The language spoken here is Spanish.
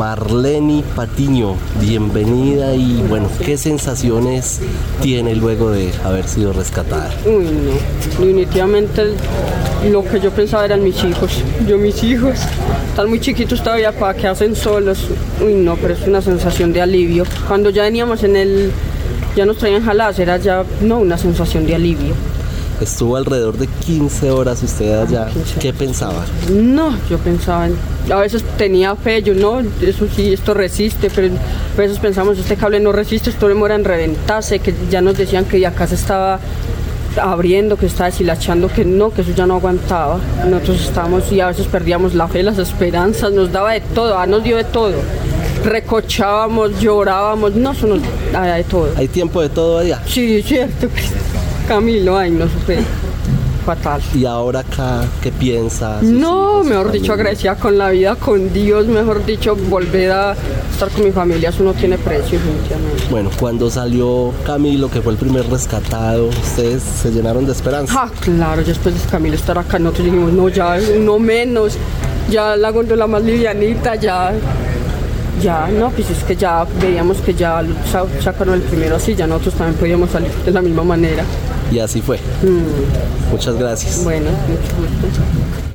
Marleni Patiño, bienvenida y bueno, ¿qué sensaciones tiene luego de haber sido rescatada? Uy, no, definitivamente lo que yo pensaba eran mis hijos. Yo, mis hijos, están muy chiquitos todavía para que hacen solos. Uy, no, pero es una sensación de alivio. Cuando ya veníamos en el, ya nos traían jaladas, era ya, no, una sensación de alivio. Estuvo alrededor de 15 horas usted allá. ¿Qué pensaba? No, yo pensaba, en- a veces tenía fe, yo no, eso sí, esto resiste, pero a veces pensamos, este cable no resiste, esto demora en reventarse, que ya nos decían que acá se estaba abriendo, que estaba deshilachando, que no, que eso ya no aguantaba. Nosotros estábamos y a veces perdíamos la fe, las esperanzas, nos daba de todo, ah, nos dio de todo. Recochábamos, llorábamos, no, eso nos daba de todo. ¿Hay tiempo de todo allá? Sí, cierto, Camilo, ay, no supe. Fatal. ¿Y ahora acá qué piensa? sus No, mejor dicho, agradecida con la vida, con Dios, mejor dicho, volver a estar con mi familia, eso no tiene precio, definitivamente. Bueno, cuando salió Camilo, que fue el primer rescatado, ustedes se llenaron de esperanza. Ah, claro, ya después de Camilo estar acá, nosotros dijimos, no, ya, no menos, ya la gondola más livianita, ya, ya, no, pues es que ya veíamos que ya sa- sacaron el primero así, ya nosotros también podíamos salir de la misma manera. Y así fue. Muchas gracias. Bueno, mucho gusto.